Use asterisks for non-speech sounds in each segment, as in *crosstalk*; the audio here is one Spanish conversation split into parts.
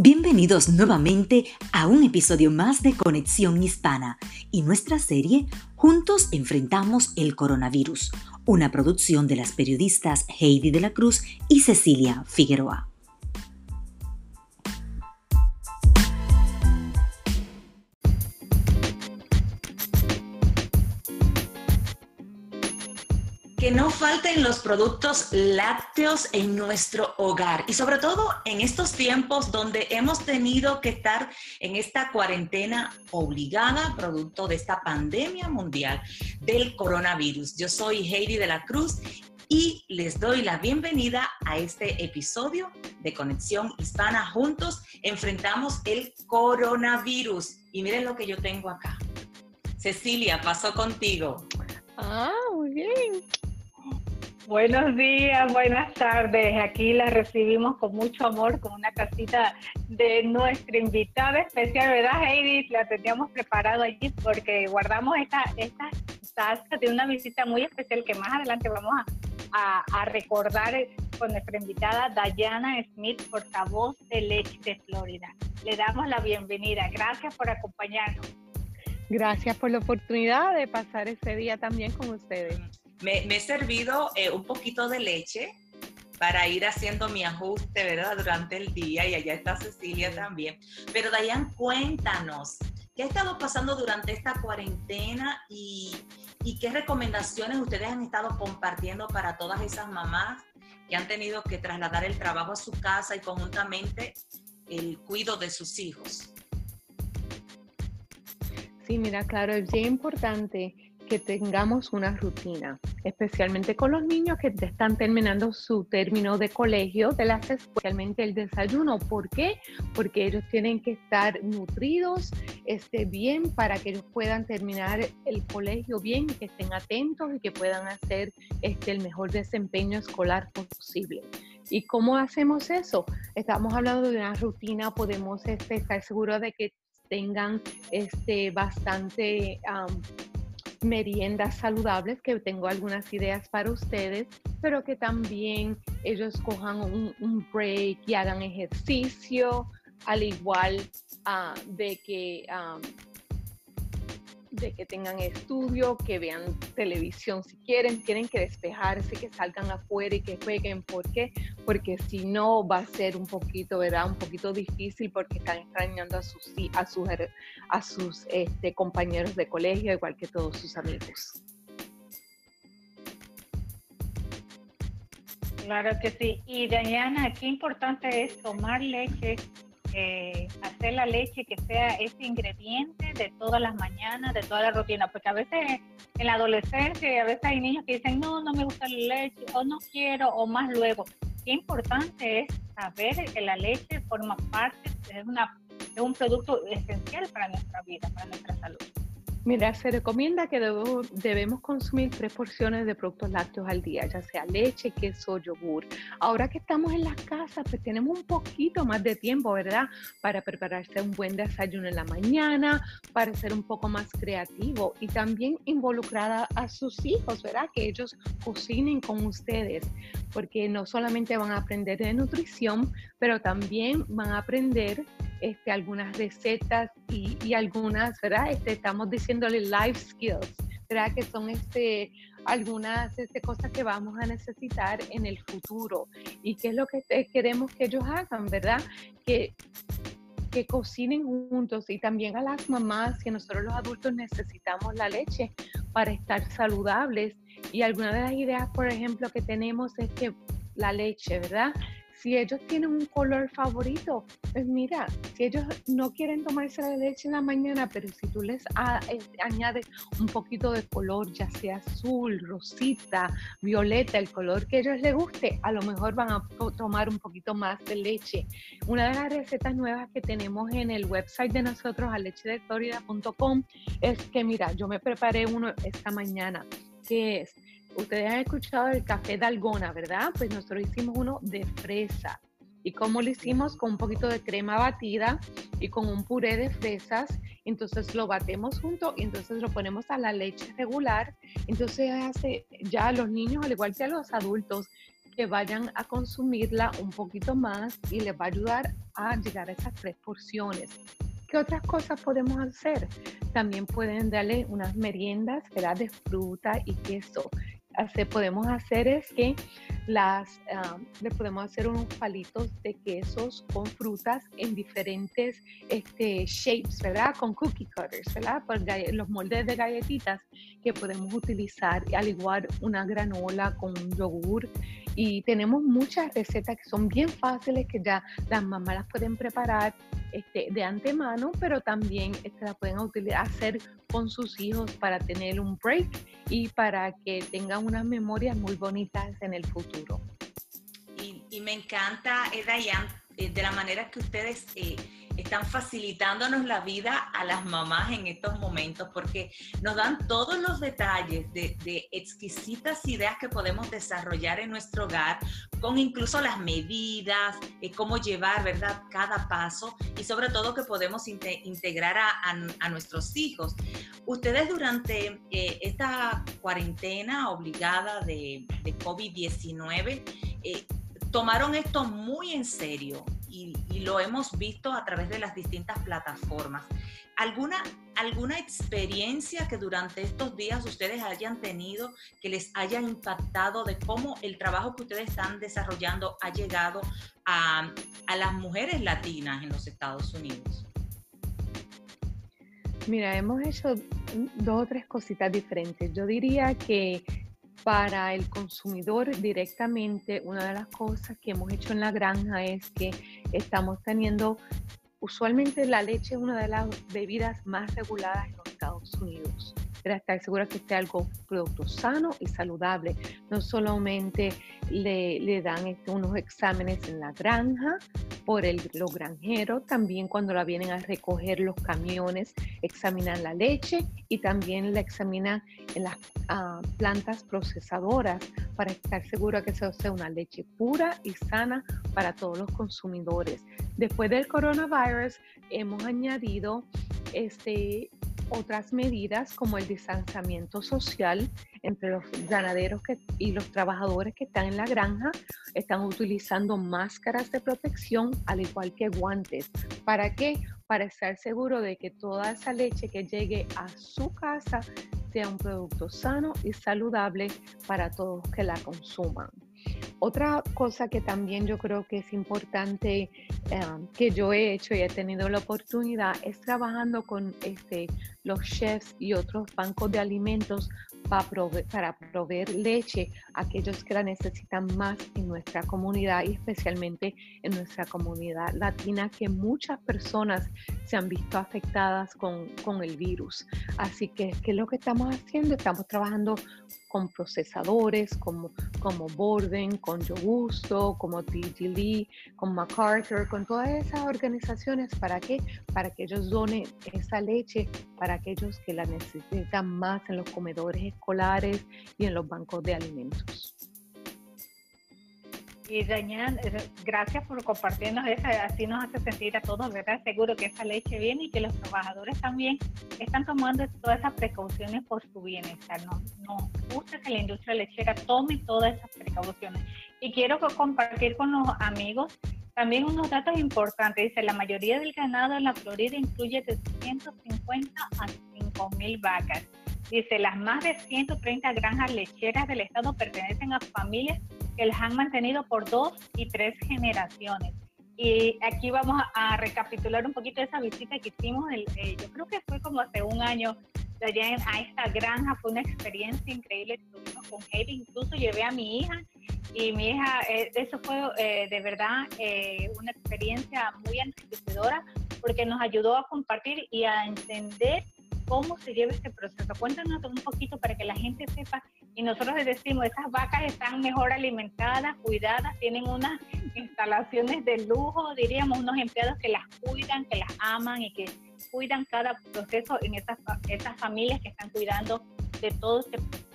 Bienvenidos nuevamente a un episodio más de Conexión Hispana y nuestra serie Juntos enfrentamos el coronavirus, una producción de las periodistas Heidi de la Cruz y Cecilia Figueroa. Los productos lácteos en nuestro hogar y sobre todo en estos tiempos donde hemos tenido que estar en esta cuarentena obligada producto de esta pandemia mundial del coronavirus. Yo soy Heidi de la Cruz y les doy la bienvenida a este episodio de Conexión Hispana. Juntos enfrentamos el coronavirus y miren lo que yo tengo acá. Cecilia, pasó contigo. Ah, muy bien. Buenos días, buenas tardes. Aquí la recibimos con mucho amor, con una casita de nuestra invitada especial, ¿verdad, Heidi? La teníamos preparado allí porque guardamos esta, esta taza de una visita muy especial que más adelante vamos a, a, recordar con nuestra invitada Dayana Smith, portavoz de Leche de Florida. Le damos la bienvenida. Gracias por acompañarnos. Gracias por la oportunidad de pasar ese día también con ustedes. Me, he servido eh, un poquito de leche para ir haciendo mi ajuste, ¿verdad? Durante el día y allá está Cecilia también. Pero Dayan, cuéntanos, ¿qué ha estado pasando durante esta cuarentena y, y qué recomendaciones ustedes han estado compartiendo para todas esas mamás que han tenido que trasladar el trabajo a su casa y conjuntamente el cuidado de sus hijos? Sí, mira, claro, es bien importante que tengamos una rutina, especialmente con los niños que están terminando su término de colegio, de las especialmente el desayuno. ¿Por qué? Porque ellos tienen que estar nutridos, este, bien, para que ellos puedan terminar el colegio bien, que estén atentos y que puedan hacer este, el mejor desempeño escolar posible. ¿Y cómo hacemos eso? Estamos hablando de una rutina, podemos este, estar seguros de que tengan este, bastante meriendas saludables, que tengo algunas ideas para ustedes, pero que también ellos cojan un, break y hagan ejercicio, al igual ah, de que de que tengan estudio, que vean televisión si quieren, tienen que despejarse, que salgan afuera y que jueguen. ¿Por qué? Porque si no va a ser un poquito, ¿verdad? Un poquito difícil porque están extrañando a sus, a sus, a sus este, compañeros de colegio, igual que todos sus amigos. Claro que sí. Y Diana, qué importante es tomar leche eh, hacer la leche que sea ese ingrediente de todas las mañanas, de toda la rutina, porque a veces en la adolescencia, a veces hay niños que dicen, no, no me gusta la leche, o no quiero, o más luego. Qué importante es saber que la leche forma parte, es, una, es un producto esencial para nuestra vida, para nuestra salud. Mira, se recomienda que debemos consumir tres porciones de productos lácteos al día, ya sea leche, queso, yogur. Ahora que estamos en las casas, pues tenemos un poquito más de tiempo, ¿verdad? Para prepararse un buen desayuno en la mañana, para ser un poco más creativo y también involucrada a sus hijos, ¿verdad? Que ellos cocinen con ustedes, porque no solamente van a aprender de nutrición, pero también van a aprender este, algunas recetas y, algunas, ¿verdad? Este, estamos diciéndole life skills, ¿verdad? Que son este, algunas este, cosas que vamos a necesitar en el futuro. ¿Y qué es lo que queremos que ellos hagan, verdad? Que que cocinen juntos y también a las mamás que nosotros los adultos necesitamos la leche para estar saludables. Y alguna de las ideas, por ejemplo, que tenemos es que la leche, ¿verdad? Si ellos tienen un color favorito, pues mira, si ellos no quieren tomarse la leche en la mañana, pero si tú les este, añades un poquito de color, ya sea azul, rosita, violeta, el color que a ellos les guste, a lo mejor van a tomar un poquito más de leche. Una de las recetas nuevas que tenemos en el website de nosotros, alechedeflorida.com, es que mira, yo me preparé uno esta mañana, que es ustedes han escuchado el café de algona, ¿verdad? Pues nosotros hicimos uno de fresa. ¿Y cómo lo hicimos? Con un poquito de crema batida y con un puré de fresas. Entonces lo batemos junto y entonces lo ponemos a la leche regular. Entonces hace ya a los niños, al igual que a los adultos, que vayan a consumirla un poquito más y les va a ayudar a llegar a esas tres porciones. ¿Qué otras cosas podemos hacer? También pueden darle unas meriendas de fruta y queso. Hace, podemos hacer es que las, ah, le podemos hacer unos palitos de quesos con frutas en diferentes este, shapes, ¿verdad? Con cookie cutters, ¿verdad? Por los moldes de galletitas que podemos utilizar, al igual una granola con un yogur y tenemos muchas recetas que son bien fáciles que ya las mamás las pueden preparar este, de antemano, pero también este, pueden utilizar, hacer con sus hijos para tener un break y para que tengan unas memorias muy bonitas en el futuro. Y, me encanta, eh, eh, de la manera que ustedes... Eh, están facilitándonos la vida a las mamás en estos momentos porque nos dan todos los detalles de, exquisitas ideas que podemos desarrollar en nuestro hogar, con incluso las medidas, eh, cómo llevar, ¿verdad?, cada paso y sobre todo que podemos integrar a, nuestros hijos. Ustedes durante eh, esta cuarentena obligada de, de COVID-19, eh, tomaron esto muy en serio y, lo hemos visto a través de las distintas plataformas. ¿Alguna, ¿Alguna experiencia que durante estos días ustedes hayan tenido que les haya impactado de cómo el trabajo que ustedes están desarrollando ha llegado a, a las mujeres latinas en los Estados Unidos? Mira, hemos hecho dos o tres cositas diferentes. Yo diría que para el consumidor directamente, una de las cosas que hemos hecho en la granja es que estamos teniendo, usualmente la leche es una de las bebidas más reguladas en los Estados Unidos para estar segura que esté algo producto sano y saludable. No solamente le, dan este, unos exámenes en la granja por el, los granjeros, también cuando la vienen a recoger los camiones, examinan la leche y también la examinan en las ah, plantas procesadoras para estar segura que sea una leche pura y sana para todos los consumidores. Después del coronavirus hemos añadido este, otras medidas como el distanciamiento social entre los ganaderos y los trabajadores que están en la granja. Están utilizando máscaras de protección al igual que guantes. ¿Para qué? Para estar seguro de que toda esa leche que llegue a su casa sea un producto sano y saludable para todos que la consuman. Otra cosa que también yo creo que es importante em, que yo he hecho y he tenido la oportunidad es trabajando con este, los chefs y otros bancos de alimentos para proveer, leche a aquellos que la necesitan más en nuestra comunidad y especialmente en nuestra comunidad latina, que muchas personas se han visto afectadas con, con el virus. Así que, ¿qué es lo que estamos haciendo? Estamos trabajando con procesadores como, como Borden, con Yo Gusto, como TG Lee, con MacArthur, con todas esas organizaciones. ¿Para qué? Para que ellos donen esa leche para aquellos que la necesitan más en los comedores escolares y en los bancos de alimentos. Y Dañan, gracias por compartirnos esa, así nos hace sentir a todos, ¿verdad? Seguro que esa leche viene y que los trabajadores también están tomando todas esas precauciones por su bienestar. No, no gusta que la industria lechera tome todas esas precauciones. Y quiero compartir con los amigos también unos datos importantes. Dice, la mayoría del ganado en la Florida incluye de 150 a 5.000 vacas. Dice, las más de 130 granjas lecheras del estado pertenecen a familias que las han mantenido por dos y tres generaciones. Y aquí vamos a, recapitular un poquito esa visita que hicimos, el, eh, yo creo que fue como hace un año, allá a esta granja, fue una experiencia increíble, estuvimos con Heidi, incluso llevé a mi hija. Y mi hija, eh, eso fue eh, de verdad una experiencia muy enriquecedora porque nos ayudó a compartir y a entender cómo se lleva este proceso. Cuéntanos un poquito para que la gente sepa y nosotros les decimos, esas vacas están mejor alimentadas, cuidadas, tienen unas instalaciones de lujo, diríamos, unos empleados que las cuidan, que las aman y que cuidan cada proceso en estas, estas familias que están cuidando de todo este proceso.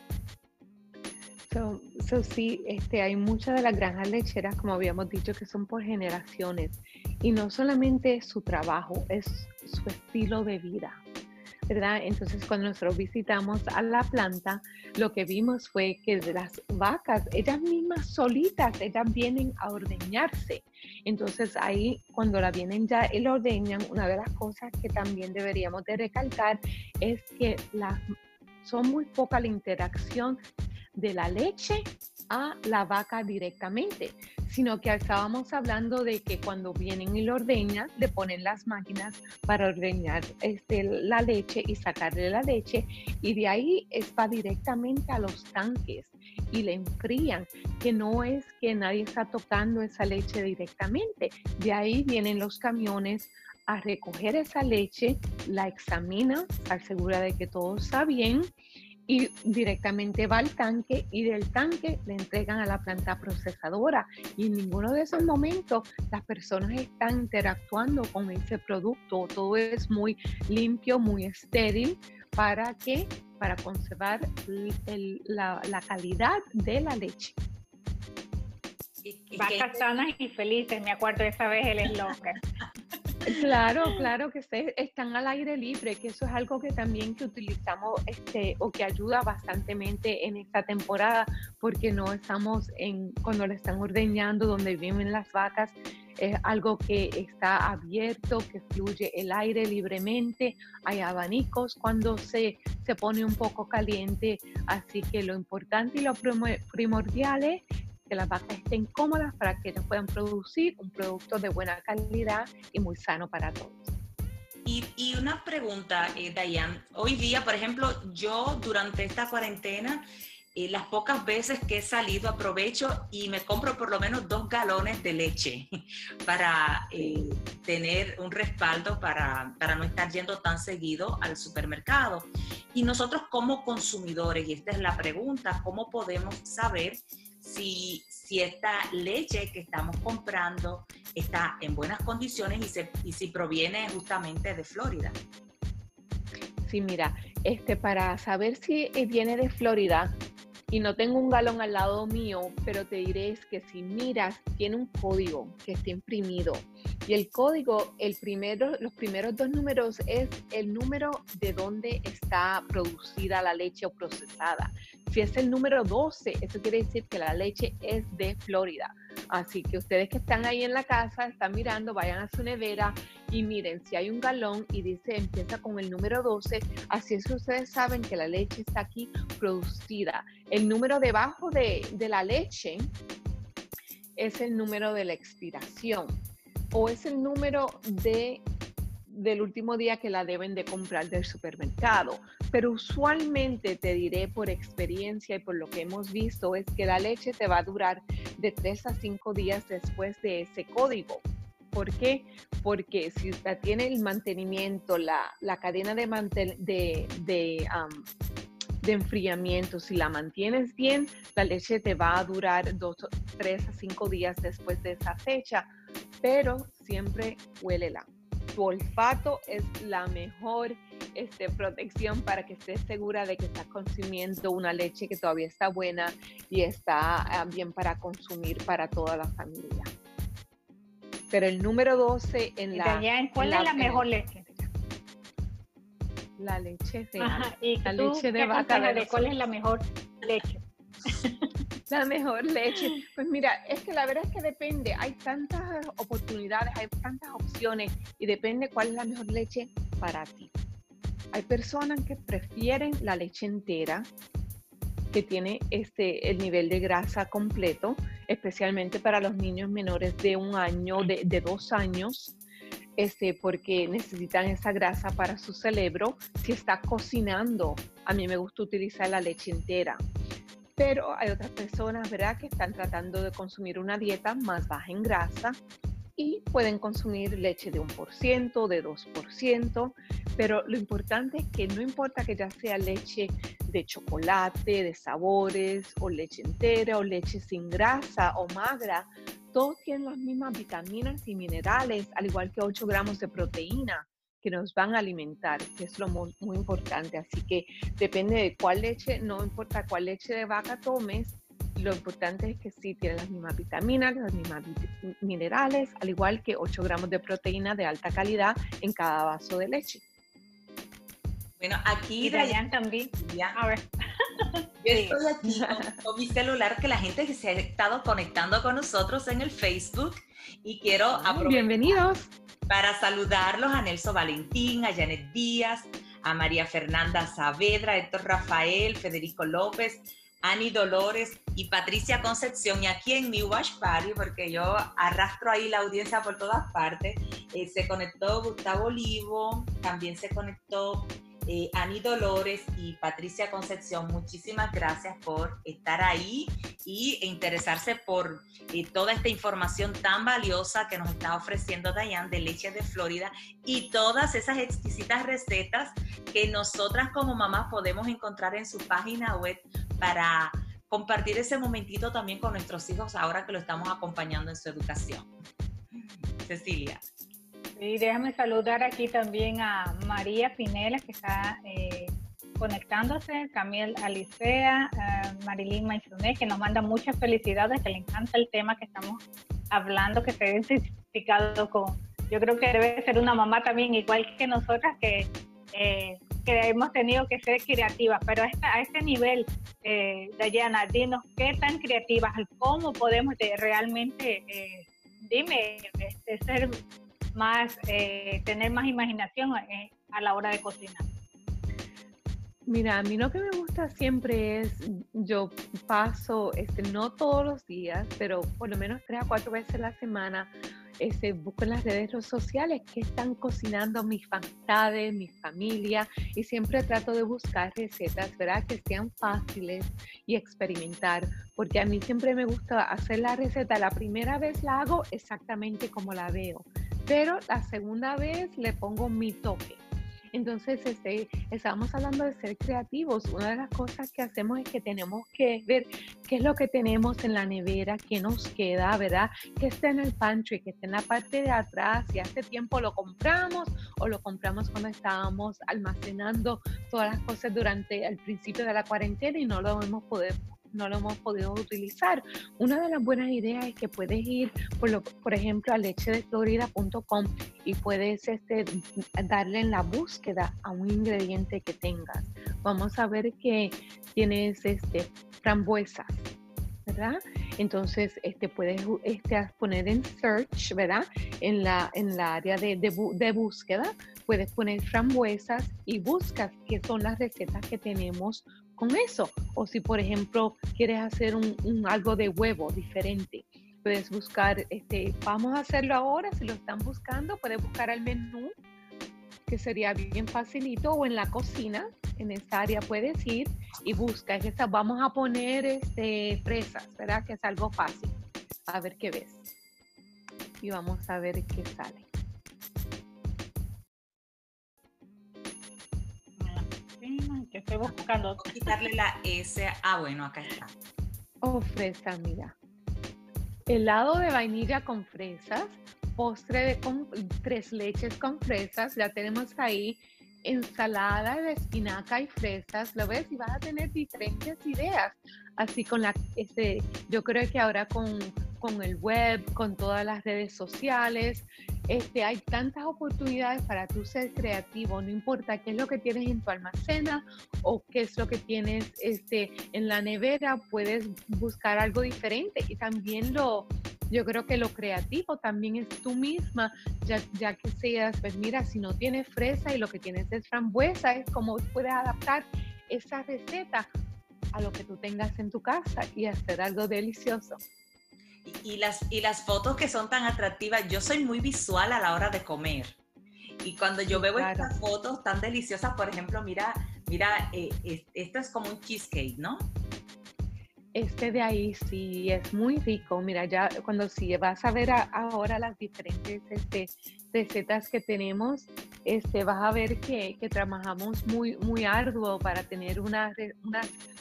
So, sí, este, hay muchas de las granjas lecheras, como habíamos dicho, que son por generaciones. Y no solamente su trabajo, es su estilo de vida. Entonces cuando nosotros visitamos a la planta, lo que vimos fue que las vacas, ellas mismas solitas, ellas vienen a ordeñarse. Entonces ahí cuando la vienen ya y la ordeñan, una de las cosas que también deberíamos de recalcar es que son muy poca la interacción de la leche a la vaca directamente, sino que estábamos hablando de que cuando vienen y lo ordeñan, le ponen las máquinas para ordeñar este, la leche y sacarle la leche, y de ahí va directamente a los tanques y le enfrían, que no es que nadie está tocando esa leche directamente, de ahí vienen los camiones a recoger esa leche, la examinan, estar segura de que todo está bien y directamente va al tanque y del tanque le entregan a la planta procesadora y en ninguno de esos momentos las personas están interactuando con ese producto, todo es muy limpio, muy estéril, ¿para qué? Para conservar la, calidad de la leche. Vacas sanas y felices, me acuerdo esa vez el eslogan. Claro, claro que están al aire libre, que eso es algo que también que utilizamos este, o que ayuda bastantemente en esta temporada, porque no estamos en cuando le están ordeñando donde viven las vacas, es algo que está abierto, que fluye el aire libremente, hay abanicos cuando se, se pone un poco caliente, así que lo importante y lo primordial es que las vacas estén cómodas para que ellos puedan producir un producto de buena calidad y muy sano para todos. Y, y una pregunta, eh. Hoy día, por ejemplo, yo durante esta cuarentena, eh, las pocas veces que he salido aprovecho y me compro por lo menos dos galones de leche *laughs* para eh, tener un respaldo para, para no estar yendo tan seguido al supermercado. Y nosotros como consumidores, y esta es la pregunta, ¿cómo podemos saber si, si esta leche que estamos comprando está en buenas condiciones y, y si proviene justamente de Florida. Sí, mira, este, para saber si viene de Florida, y no tengo un galón al lado mío, pero te diré que si miras, tiene un código que está imprimido. Y el código, el primero, los primeros dos números es el número de donde está producida la leche o procesada. Si es el número 12, eso quiere decir que la leche es de Florida. Así que ustedes que están ahí en la casa, están mirando, vayan a su nevera y miren, si hay un galón y dice empieza con el número 12, así es que ustedes saben que la leche está aquí producida. El número debajo de, de la leche es el número de la expiración o es el número de del último día que la deben de comprar del supermercado. Pero usualmente te diré por experiencia y por lo que hemos visto es que la leche te va a durar de 3 a 5 días después de ese código. ¿Por qué? Porque si usted tiene el mantenimiento, la, cadena de, de, de, de, enfriamiento, si la mantienes bien, la leche te va a durar 3 a 5 días después de esa fecha, pero siempre huélela tu olfato es la mejor este, protección para que estés segura de que estás consumiendo una leche que todavía está buena y está ah, bien para consumir para toda la familia. Pero el número 12 en la... ¿Cuál es la mejor leche? La leche de, la leche de vaca. ¿Cuál es la mejor leche? La mejor leche. Pues mira, es que la verdad es que depende. Hay tantas oportunidades, hay tantas opciones y depende cuál es la mejor leche para ti. Hay personas que prefieren la leche entera, que tiene este, el nivel de grasa completo, especialmente para los niños menores de un año, de, de dos años, este, porque necesitan esa grasa para su cerebro. Si está cocinando, a mí me gusta utilizar la leche entera pero hay otras personas, ¿verdad?, que están tratando de consumir una dieta más baja en grasa y pueden consumir leche de 1%, de 2%, pero lo importante es que no importa que ya sea leche de chocolate, de sabores, o leche entera, o leche sin grasa o magra, todos tienen las mismas vitaminas y minerales, al igual que 8 gramos de proteína que nos van a alimentar, que es lo muy, importante. Así que depende de cuál leche, no importa cuál leche de vaca tomes, lo importante es que sí tiene las mismas vitaminas, las mismas minerales, al igual que 8 gramos de proteína de alta calidad en cada vaso de leche. Bueno, aquí... Y Dayan también. A ver. Yo estoy aquí *laughs* con, mi celular, que la gente se ha estado conectando con nosotros en el Facebook y quiero aprovechar Bienvenidos. Para saludarlos a Nelson Valentín, a Janet Díaz, a María Fernanda Saavedra, Héctor Rafael, Federico López, Ani Dolores y Patricia Concepción. Y aquí en mi Watch Party, porque yo arrastro ahí la audiencia por todas partes, eh, se conectó Gustavo Olivo, también se conectó eh, Ani Dolores y Patricia Concepción, muchísimas gracias por estar ahí y interesarse por eh, toda esta información tan valiosa que nos está ofreciendo Dayan de leche de Florida y todas esas exquisitas recetas que nosotras como mamás podemos encontrar en su página web para compartir ese momentito también con nuestros hijos ahora que lo estamos acompañando en su educación. Cecilia. Y déjame saludar aquí también a María Pinela, que está eh, conectándose, Camille Alicea, uh, Marilyn Maisonet, que nos manda muchas felicidades, que le encanta el tema que estamos hablando, que se ha identificado con, yo creo que debe ser una mamá también, igual que nosotras, que, eh, que hemos tenido que ser creativas, pero a, este nivel, eh, Dayana, dinos qué tan creativas, cómo podemos realmente, eh, dime, este, ser más, eh, tener más imaginación eh, a la hora de cocinar. Mira, a mí lo que me gusta siempre es, yo paso, este, no todos los días, pero por lo menos tres a cuatro veces a la semana, este, busco en las redes sociales que están cocinando mis amistades, mi familia, y siempre trato de buscar recetas, ¿verdad? Que sean fáciles y experimentar, porque a mí siempre me gusta hacer la receta, la primera vez la hago exactamente como la veo pero la segunda vez le pongo mi toque. Entonces, este, estábamos hablando de ser creativos. Una de las cosas que hacemos es que tenemos que ver qué es lo que tenemos en la nevera, qué nos queda, ¿verdad? Que está en el pantry, que está en la parte de atrás. Si hace tiempo lo compramos o lo compramos cuando estábamos almacenando todas las cosas durante el principio de la cuarentena y no lo hemos podido no lo hemos podido utilizar. Una de las buenas ideas es que puedes ir, por, lo, por ejemplo, a lechedeflorida.com y puedes este, darle en la búsqueda a un ingrediente que tengas. Vamos a ver que tienes este, frambuesas, ¿verdad? Entonces, este, puedes este, poner en search, ¿verdad? En la, en la área de, de, de, búsqueda, puedes poner frambuesas y buscas qué son las recetas que tenemos eso. O si, por ejemplo, quieres hacer un, algo de huevo diferente, puedes buscar, este, vamos a hacerlo ahora, si lo están buscando, puedes buscar el menú, que sería bien facilito, o en la cocina, en esa área puedes ir y busca, esta, vamos a poner este, fresas, ¿verdad? Que es algo fácil. A ver qué ves. Y vamos a ver qué sale. Que estoy buscando. quitarle la S. Ah, bueno, acá está. Oh, fresa, mira. Helado de vainilla con fresas, postre de con tres leches con fresas, ya tenemos ahí ensalada de espinaca y fresas, lo ves y vas a tener diferentes ideas. Así con la, este, yo creo que ahora con, con el web, con todas las redes sociales, este, hay tantas oportunidades para tú ser creativo, no importa qué es lo que tienes en tu almacena o qué es lo que tienes este, en la nevera, puedes buscar algo diferente y también lo, yo creo que lo creativo también es tú misma, ya, ya que seas, pues mira, si no tienes fresa y lo que tienes es frambuesa, es como puedes adaptar esa receta a lo que tú tengas en tu casa y hacer algo delicioso. Y, las, y las fotos que son tan atractivas, yo soy muy visual a la hora de comer. Y cuando yo veo estas fotos tan deliciosas, por ejemplo, mira, mira, eh, esto es como un cheesecake, ¿no? Este de ahí sí es muy rico. Mira, ya cuando sí vas a ver ahora las diferentes este, recetas que tenemos, este, vas a ver que, que trabajamos muy, muy arduo para tener unas,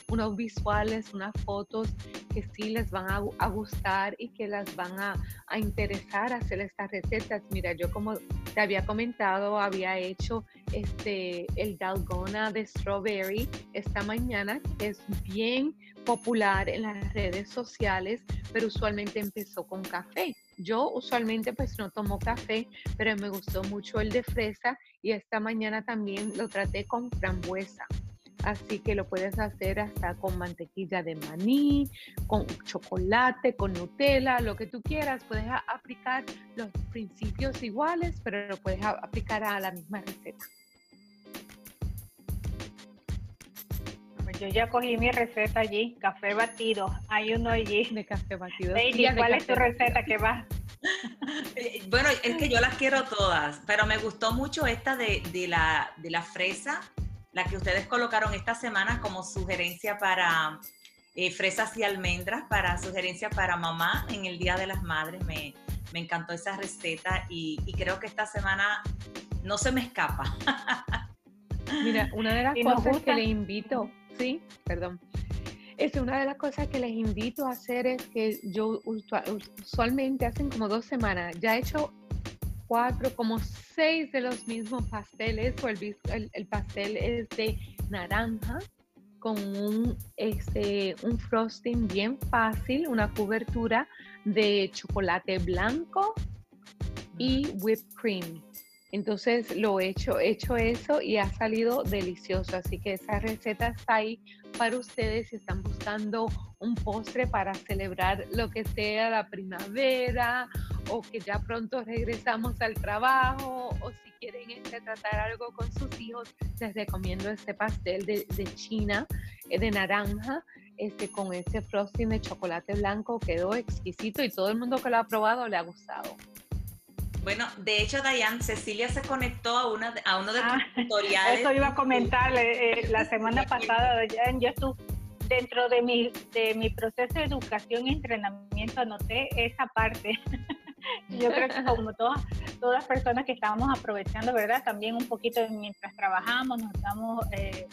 unos visuales, unas fotos que sí les van a, a gustar y que las van a, a, interesar hacer estas recetas. Mira, yo como te había comentado, había hecho este, el dalgona de strawberry esta mañana, que es bien popular en las redes sociales, pero usualmente empezó con café. Yo usualmente pues no tomo café, pero me gustó mucho el de fresa y esta mañana también lo traté con frambuesa. Así que lo puedes hacer hasta con mantequilla de maní, con chocolate, con Nutella, lo que tú quieras. Puedes aplicar los principios iguales, pero lo puedes aplicar a la misma receta. Pues yo ya cogí mi receta allí, café batido. Hay uno allí. De café batido. Baby, ¿cuál es tu receta que va? *laughs* Eh, bueno, es que yo las quiero todas, pero me gustó mucho esta de, la, de la fresa la que ustedes colocaron esta semana como sugerencia para eh, fresas y almendras, para sugerencia para mamá en el Día de las Madres. Me, encantó esa receta y, creo que esta semana no se me escapa. *laughs* Mira, una de las cosas que les invito, sí, perdón. Es una de las cosas que les invito a hacer es que yo usualmente hacen como dos semanas, ya he hecho cuatro, como seis de los mismos pasteles, o el, el, pastel es de naranja con un, este, un frosting bien fácil, una cobertura de chocolate blanco y whipped cream. Entonces lo he hecho, he hecho eso y ha salido delicioso. Así que esa receta está ahí para ustedes si están buscando un postre para celebrar lo que sea la primavera o que ya pronto regresamos al trabajo o si quieren este, tratar algo con sus hijos, les recomiendo este pastel de, China eh, de naranja este, con ese frosting de chocolate blanco. Quedó exquisito y todo el mundo que lo ha probado le ha gustado. Bueno, de hecho, Dayan, Cecilia se conectó a, una, a uno de tus ah, *laughs* tutoriales. Eso iba a comentarle. Eh, la *laughs* semana pasada, Dayan, yo estuve dentro de mi, de mi proceso de educación y entrenamiento, anoté esa parte. *laughs* yo creo que como todas, todas personas que estábamos aprovechando, ¿verdad? También un poquito mientras trabajamos, nos damos eh,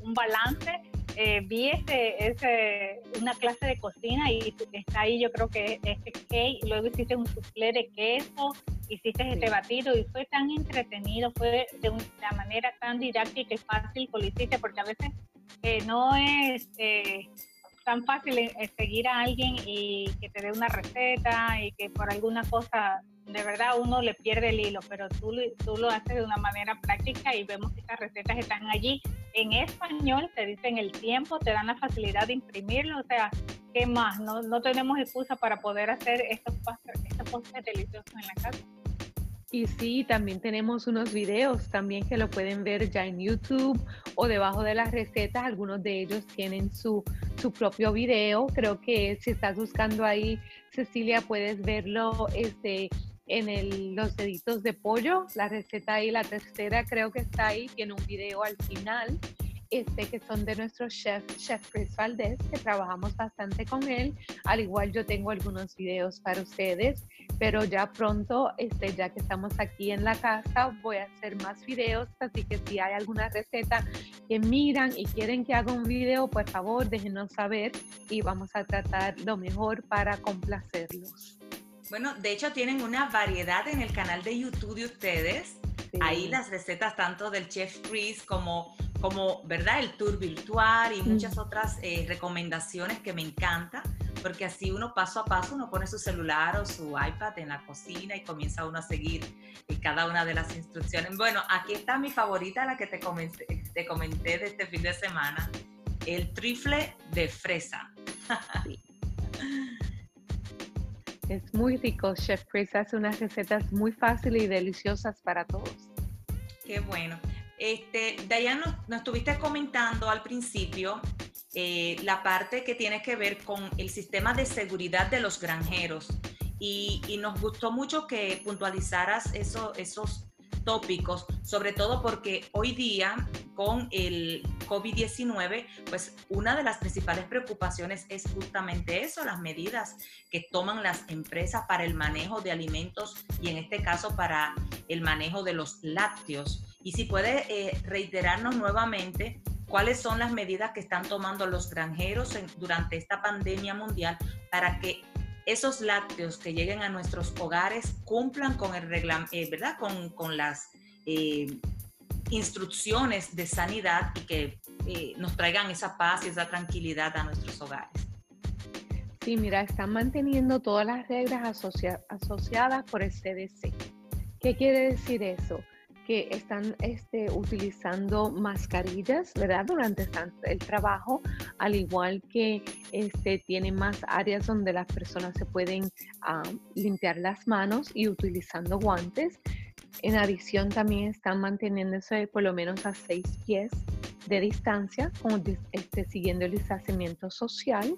un balance eh, vi ese, ese, una clase de cocina y está ahí yo creo que este cake, luego hiciste un soufflé de queso, hiciste este batido y fue tan entretenido, fue de una manera tan didáctica y fácil que lo hiciste, porque a veces eh, no es eh, tan fácil eh, seguir a alguien y que te dé una receta y que por alguna cosa de verdad uno le pierde el hilo, pero tú, tú lo haces de una manera práctica y vemos que estas recetas están allí en español, te dicen el tiempo, te dan la facilidad de imprimirlo, o sea, ¿qué más? No, no tenemos excusa para poder hacer estos estos postres deliciosos en la casa. Y sí, también tenemos unos videos también que lo pueden ver ya en YouTube o debajo de las recetas. Algunos de ellos tienen su, su propio video. Creo que si estás buscando ahí, Cecilia, puedes verlo este, en el, los deditos de pollo. La receta ahí, la tercera creo que está ahí, tiene un video al final este, que son de nuestro chef, Chef Chris Valdez, que trabajamos bastante con él. Al igual yo tengo algunos videos para ustedes, pero ya pronto, este, ya que estamos aquí en la casa, voy a hacer más videos, así que si hay alguna receta que miran y quieren que haga un video, por favor, déjenos saber y vamos a tratar lo mejor para complacerlos. Bueno, de hecho tienen una variedad en el canal de YouTube de ustedes. Ahí las recetas tanto del chef Chris como como, ¿verdad? El tour virtual y muchas otras eh, recomendaciones que me encanta, porque así uno paso a paso, uno pone su celular o su iPad en la cocina y comienza uno a seguir eh, cada una de las instrucciones. Bueno, aquí está mi favorita, la que te comenté, te comenté de este fin de semana, el trifle de fresa. Es muy rico, Chef Chris hace unas recetas muy fáciles y deliciosas para todos. Qué bueno. Este, Dayan, nos, estuviste comentando al principio eh, la parte que tiene que ver con el sistema de seguridad de los granjeros y, nos gustó mucho que puntualizaras eso, esos tópicos, sobre todo porque hoy día con el COVID-19, pues una de las principales preocupaciones es justamente eso, las medidas que toman las empresas para el manejo de alimentos y en este caso para el manejo de los lácteos. Y si puede eh, reiterarnos nuevamente cuáles son las medidas que están tomando los granjeros durante esta pandemia mundial para que esos lácteos que lleguen a nuestros hogares cumplan con el eh, ¿verdad? Con, las eh, instrucciones de sanidad y que eh, nos traigan esa paz y esa tranquilidad a nuestros hogares. Sí, mira, están manteniendo todas las reglas asociadas por el CDC. ¿Qué quiere decir eso? Que están este, utilizando mascarillas, ¿verdad? Durante el trabajo, al igual que este, tienen más áreas donde las personas se pueden ah, limpiar las manos y utilizando guantes. En adición, también están manteniéndose por lo menos a seis pies de distancia, este, siguiendo el distanciamiento social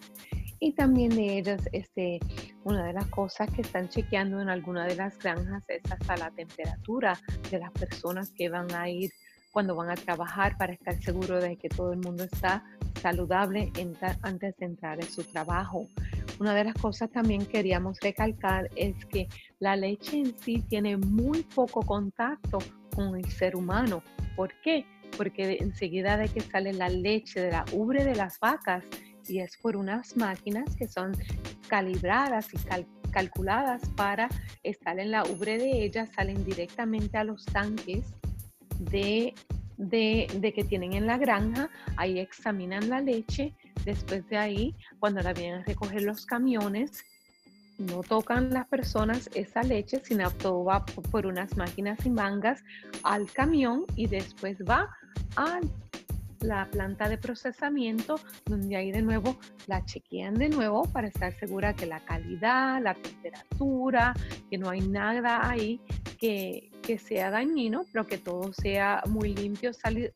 y también de ellas, este, una de las cosas que están chequeando en alguna de las granjas es hasta la temperatura de las personas que van a ir cuando van a trabajar para estar seguro de que todo el mundo está saludable antes de entrar en su trabajo. Una de las cosas también queríamos recalcar es que la leche en sí tiene muy poco contacto con el ser humano. ¿Por qué? Porque enseguida de que sale la leche de la ubre de las vacas, y es por unas máquinas que son calibradas y calculadas para estar en la ubre de ellas, salen directamente a los tanques de, de, que tienen en la granja, ahí examinan la leche, después de ahí, cuando la vienen a recoger los camiones, no tocan las personas esa leche, sino todo va por unas máquinas y mangas al camión y después va al la planta de procesamiento, donde ahí de nuevo la chequean de nuevo para estar segura que la calidad, la temperatura, que no hay nada ahí que, que sea dañino, pero que todo sea muy limpio,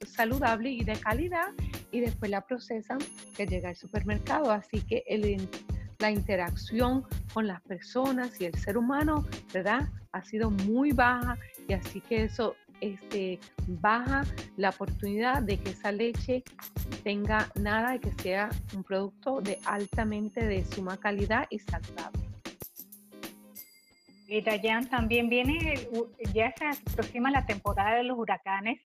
saludable y de calidad, y después la procesan que llega al supermercado. Así que el, la interacción con las personas y el ser humano, ¿verdad? Ha sido muy baja y así que eso este, baja la oportunidad de que esa leche tenga nada de que sea un producto de altamente de suma calidad y saludable. Y Dayan, también viene, ya se aproxima la temporada de los huracanes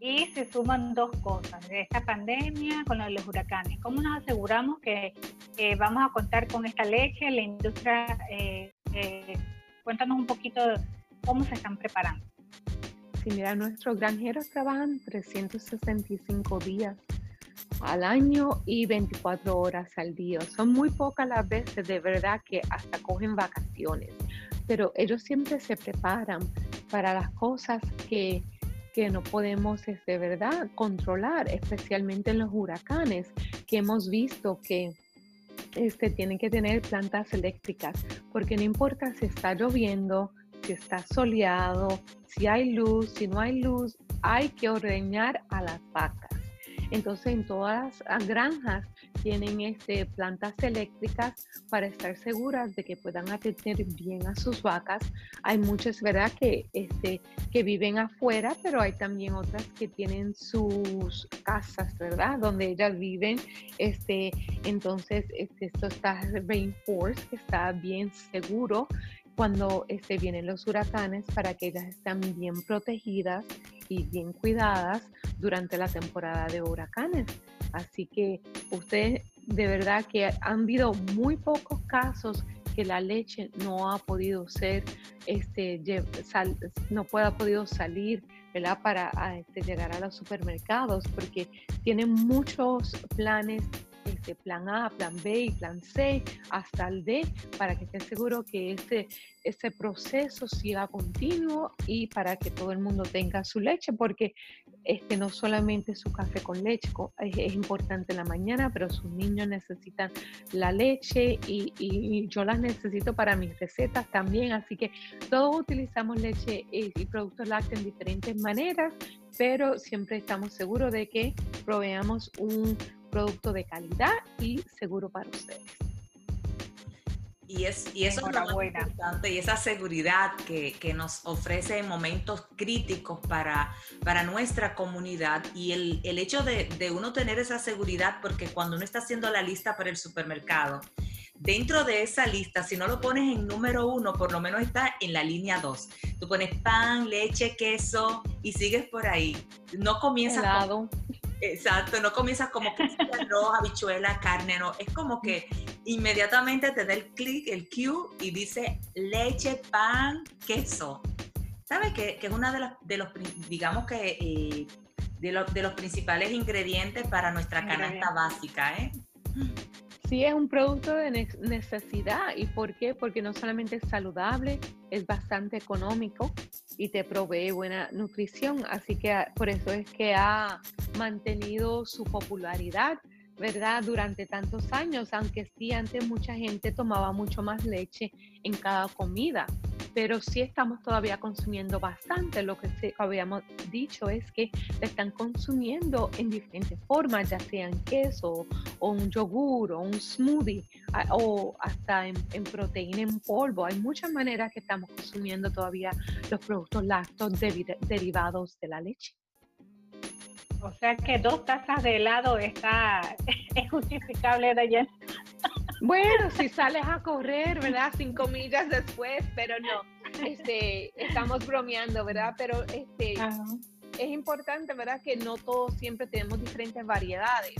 y se suman dos cosas, de esta pandemia con los huracanes. ¿Cómo nos aseguramos que vamos a contar con esta leche? La industria, eh, eh, cuéntanos un poquito cómo se están preparando. Sí, mira, nuestros granjeros trabajan 365 días al año y 24 horas al día. Son muy pocas las veces de verdad que hasta cogen vacaciones, pero ellos siempre se preparan para las cosas que, que no podemos de este, verdad controlar, especialmente en los huracanes, que hemos visto que este, tienen que tener plantas eléctricas, porque no importa si está lloviendo, si está soleado, si hay luz, si no hay luz, hay que ordeñar a las vacas. Entonces en todas las granjas tienen este, plantas eléctricas para estar seguras de que puedan atender bien a sus vacas. Hay muchas, ¿verdad?, que, este, que viven afuera, pero hay también otras que tienen sus casas, ¿verdad?, donde ellas viven. Este, entonces, este, esto está reinforced, está bien seguro cuando este, vienen los huracanes para que ellas estén bien protegidas y bien cuidadas durante la temporada de huracanes. Así que ustedes de verdad que han habido muy pocos casos que la leche no ha podido ser, este, no pueda podido salir ¿verdad? para este, llegar a los supermercados porque tienen muchos planes este plan A, plan B y plan C hasta el D para que estén seguros que este, este proceso siga continuo y para que todo el mundo tenga su leche, porque este, no solamente su café con leche es, importante en la mañana, pero sus niños necesitan la leche y, y, yo las necesito para mis recetas también, así que todos utilizamos leche y, y productos lácteos en diferentes maneras, pero siempre estamos seguros de que proveamos un producto de calidad y seguro para ustedes. Y, es, y eso es lo importante y esa seguridad que, que, nos ofrece en momentos críticos para, para nuestra comunidad y el, el hecho de, de, uno tener esa seguridad porque cuando uno está haciendo la lista para el supermercado, dentro de esa lista, si no lo pones en número uno, por lo menos está en la línea dos. Tú pones pan, leche, queso y sigues por ahí. No comienzas Exacto, no comienzas como que *laughs* arroz, habichuela, carne, no. Es como que inmediatamente te da el clic, el cue y dice leche, pan, queso. ¿Sabes? Que, que es una de, las, de los, digamos que, eh, de, de, los principales ingredientes para nuestra canasta básica, ¿eh? Sí, es un producto de necesidad. ¿Y por qué? Porque no solamente es saludable, es bastante económico y te provee buena nutrición. Así que ah, por eso es que ha mantenido su popularidad ¿verdad? Durante tantos años, aunque sí antes mucha gente tomaba mucho más leche en cada comida, pero sí estamos todavía consumiendo bastante. Lo que habíamos dicho es que están consumiendo en diferentes formas, ya sean queso o un yogur o un smoothie o hasta en, en proteína en polvo. Hay muchas maneras que estamos consumiendo todavía los productos lácteos derivados de la leche. O sea que dos tazas de helado está *laughs* es justificable, Dayan. Bueno, *laughs* si sales a correr, ¿verdad? Cinco millas después, pero no. Este, estamos bromeando, ¿verdad? Pero este, es importante, ¿verdad? Que no todos siempre tenemos diferentes variedades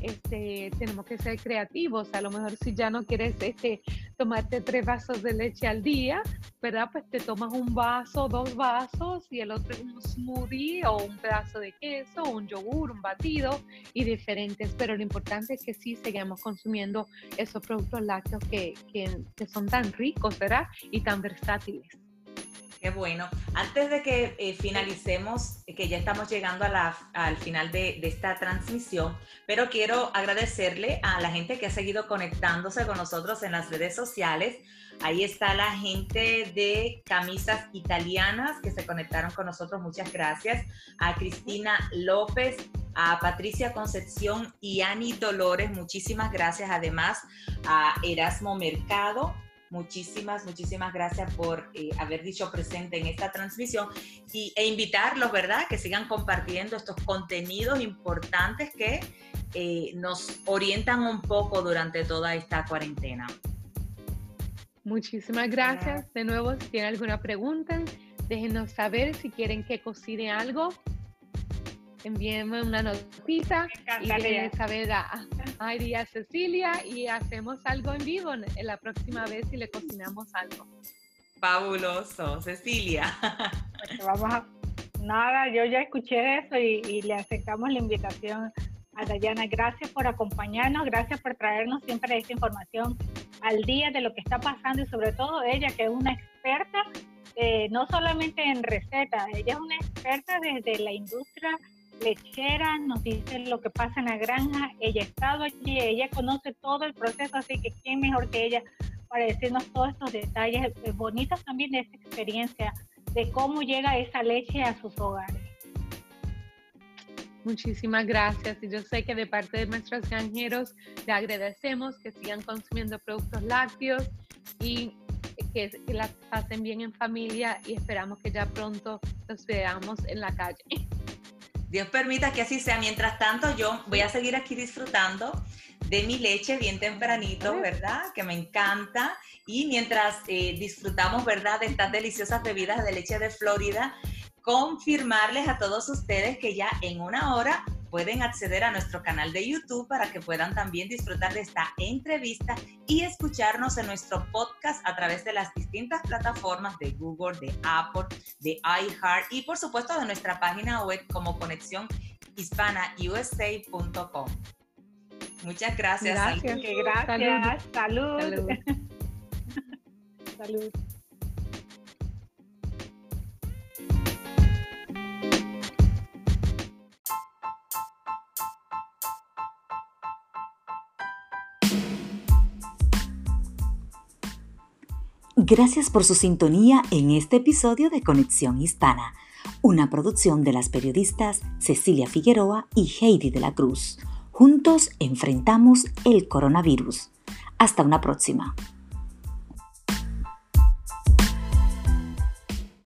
este, tenemos que ser creativos. A lo mejor si ya no quieres este, tomarte tres vasos de leche al día, ¿verdad? Pues te tomas un vaso, dos vasos y el otro es un smoothie o un pedazo de queso, un yogur, un batido y diferentes. Pero lo importante es que sí sigamos consumiendo esos productos lácteos que, que, que son tan ricos, ¿verdad? Y tan versátiles. Qué bueno. Antes de que eh, finalicemos, que ya estamos llegando al final de, esta transmisión, pero quiero agradecerle a la gente que ha seguido conectándose con nosotros en las redes sociales. Ahí está la gente de camisas italianas que se conectaron con nosotros. Muchas gracias. A Cristina López, a Patricia Concepción y Ani Dolores. Muchísimas gracias. Además, a Erasmo Mercado Muchísimas, muchísimas gracias por eh, haber dicho presente en esta transmisión y, e invitarlos, ¿verdad?, que sigan compartiendo estos contenidos importantes que eh, nos orientan un poco durante toda esta cuarentena. Muchísimas gracias. De nuevo, si tienen alguna pregunta, déjenos saber si quieren que cocine algo envíenme una notita y le saber a, a Cecilia y hacemos algo en vivo en, la próxima vez y le cocinamos algo. Fabuloso, Cecilia. *laughs* vamos a, nada, yo ya escuché eso y, le aceptamos la invitación a Dayana. Gracias por acompañarnos, gracias por traernos siempre esta información al día de lo que está pasando y sobre todo ella que es una experta eh, no solamente en recetas, ella es una experta desde la industria lechera, nos dice lo que pasa en la granja, ella ha estado allí, ella conoce todo el proceso, así que quién mejor que ella para decirnos todos estos detalles eh, bonitos también de esta experiencia, de cómo llega esa leche a sus hogares. Muchísimas gracias. Y yo sé que de parte de nuestros granjeros le agradecemos que sigan consumiendo productos lácteos y que, que las pasen bien en familia y esperamos que ya pronto los veamos en la calle. Dios permita que así sea. Mientras tanto, yo voy a seguir aquí disfrutando de mi leche bien tempranito, ¿verdad? Que me encanta. Y mientras eh, disfrutamos, ¿verdad? De estas deliciosas bebidas de leche de Florida, confirmarles a todos ustedes que ya en una hora pueden acceder a nuestro canal de YouTube para que puedan también disfrutar de esta entrevista y escucharnos en nuestro podcast a través de las distintas plataformas de Google, de Apple, de iHeart y por supuesto de nuestra página web como conexión hispanausa.com. Muchas gracias. Gracias. Gracias. Salud. Salud. Salud. *laughs* Gracias por su sintonía en este episodio de Conexión Hispana, una producción de las periodistas Cecilia Figueroa y Heidi de la Cruz. Juntos enfrentamos el coronavirus. Hasta una próxima.